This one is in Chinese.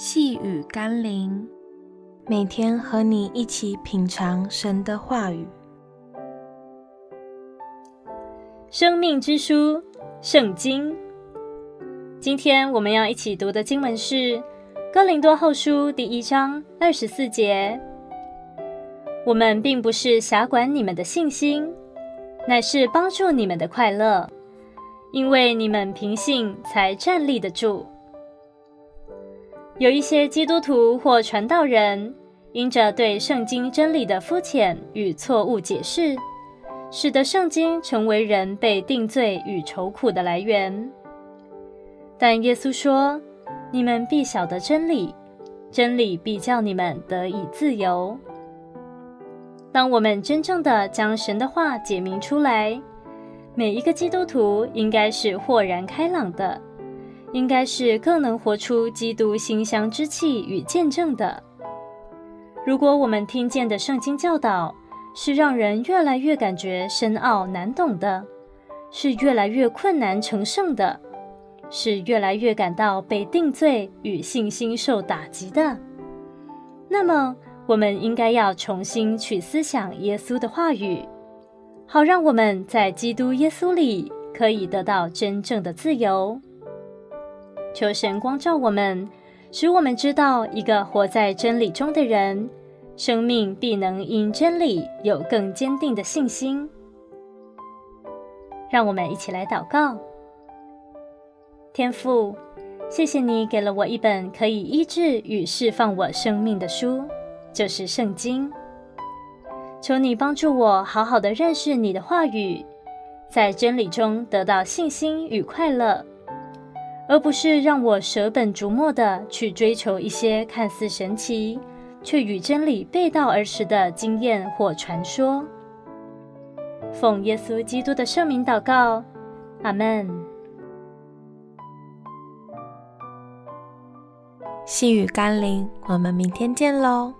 细雨甘霖，每天和你一起品尝神的话语。生命之书，圣经。今天我们要一起读的经文是《哥林多后书》第一章二十四节。我们并不是辖管你们的信心，乃是帮助你们的快乐，因为你们凭信才站立得住。有一些基督徒或传道人，因着对圣经真理的肤浅与错误解释，使得圣经成为人被定罪与愁苦的来源。但耶稣说：“你们必晓得真理，真理必叫你们得以自由。”当我们真正的将神的话解明出来，每一个基督徒应该是豁然开朗的。应该是更能活出基督馨香之气与见证的。如果我们听见的圣经教导是让人越来越感觉深奥难懂的，是越来越困难成圣的，是越来越感到被定罪与信心受打击的，那么我们应该要重新去思想耶稣的话语，好让我们在基督耶稣里可以得到真正的自由。求神光照我们，使我们知道，一个活在真理中的人，生命必能因真理有更坚定的信心。让我们一起来祷告：天父，谢谢你给了我一本可以医治与释放我生命的书，就是圣经。求你帮助我好好的认识你的话语，在真理中得到信心与快乐。而不是让我舍本逐末地去追求一些看似神奇，却与真理背道而驰的经验或传说。奉耶稣基督的圣名祷告，阿门。细雨甘霖，我们明天见喽。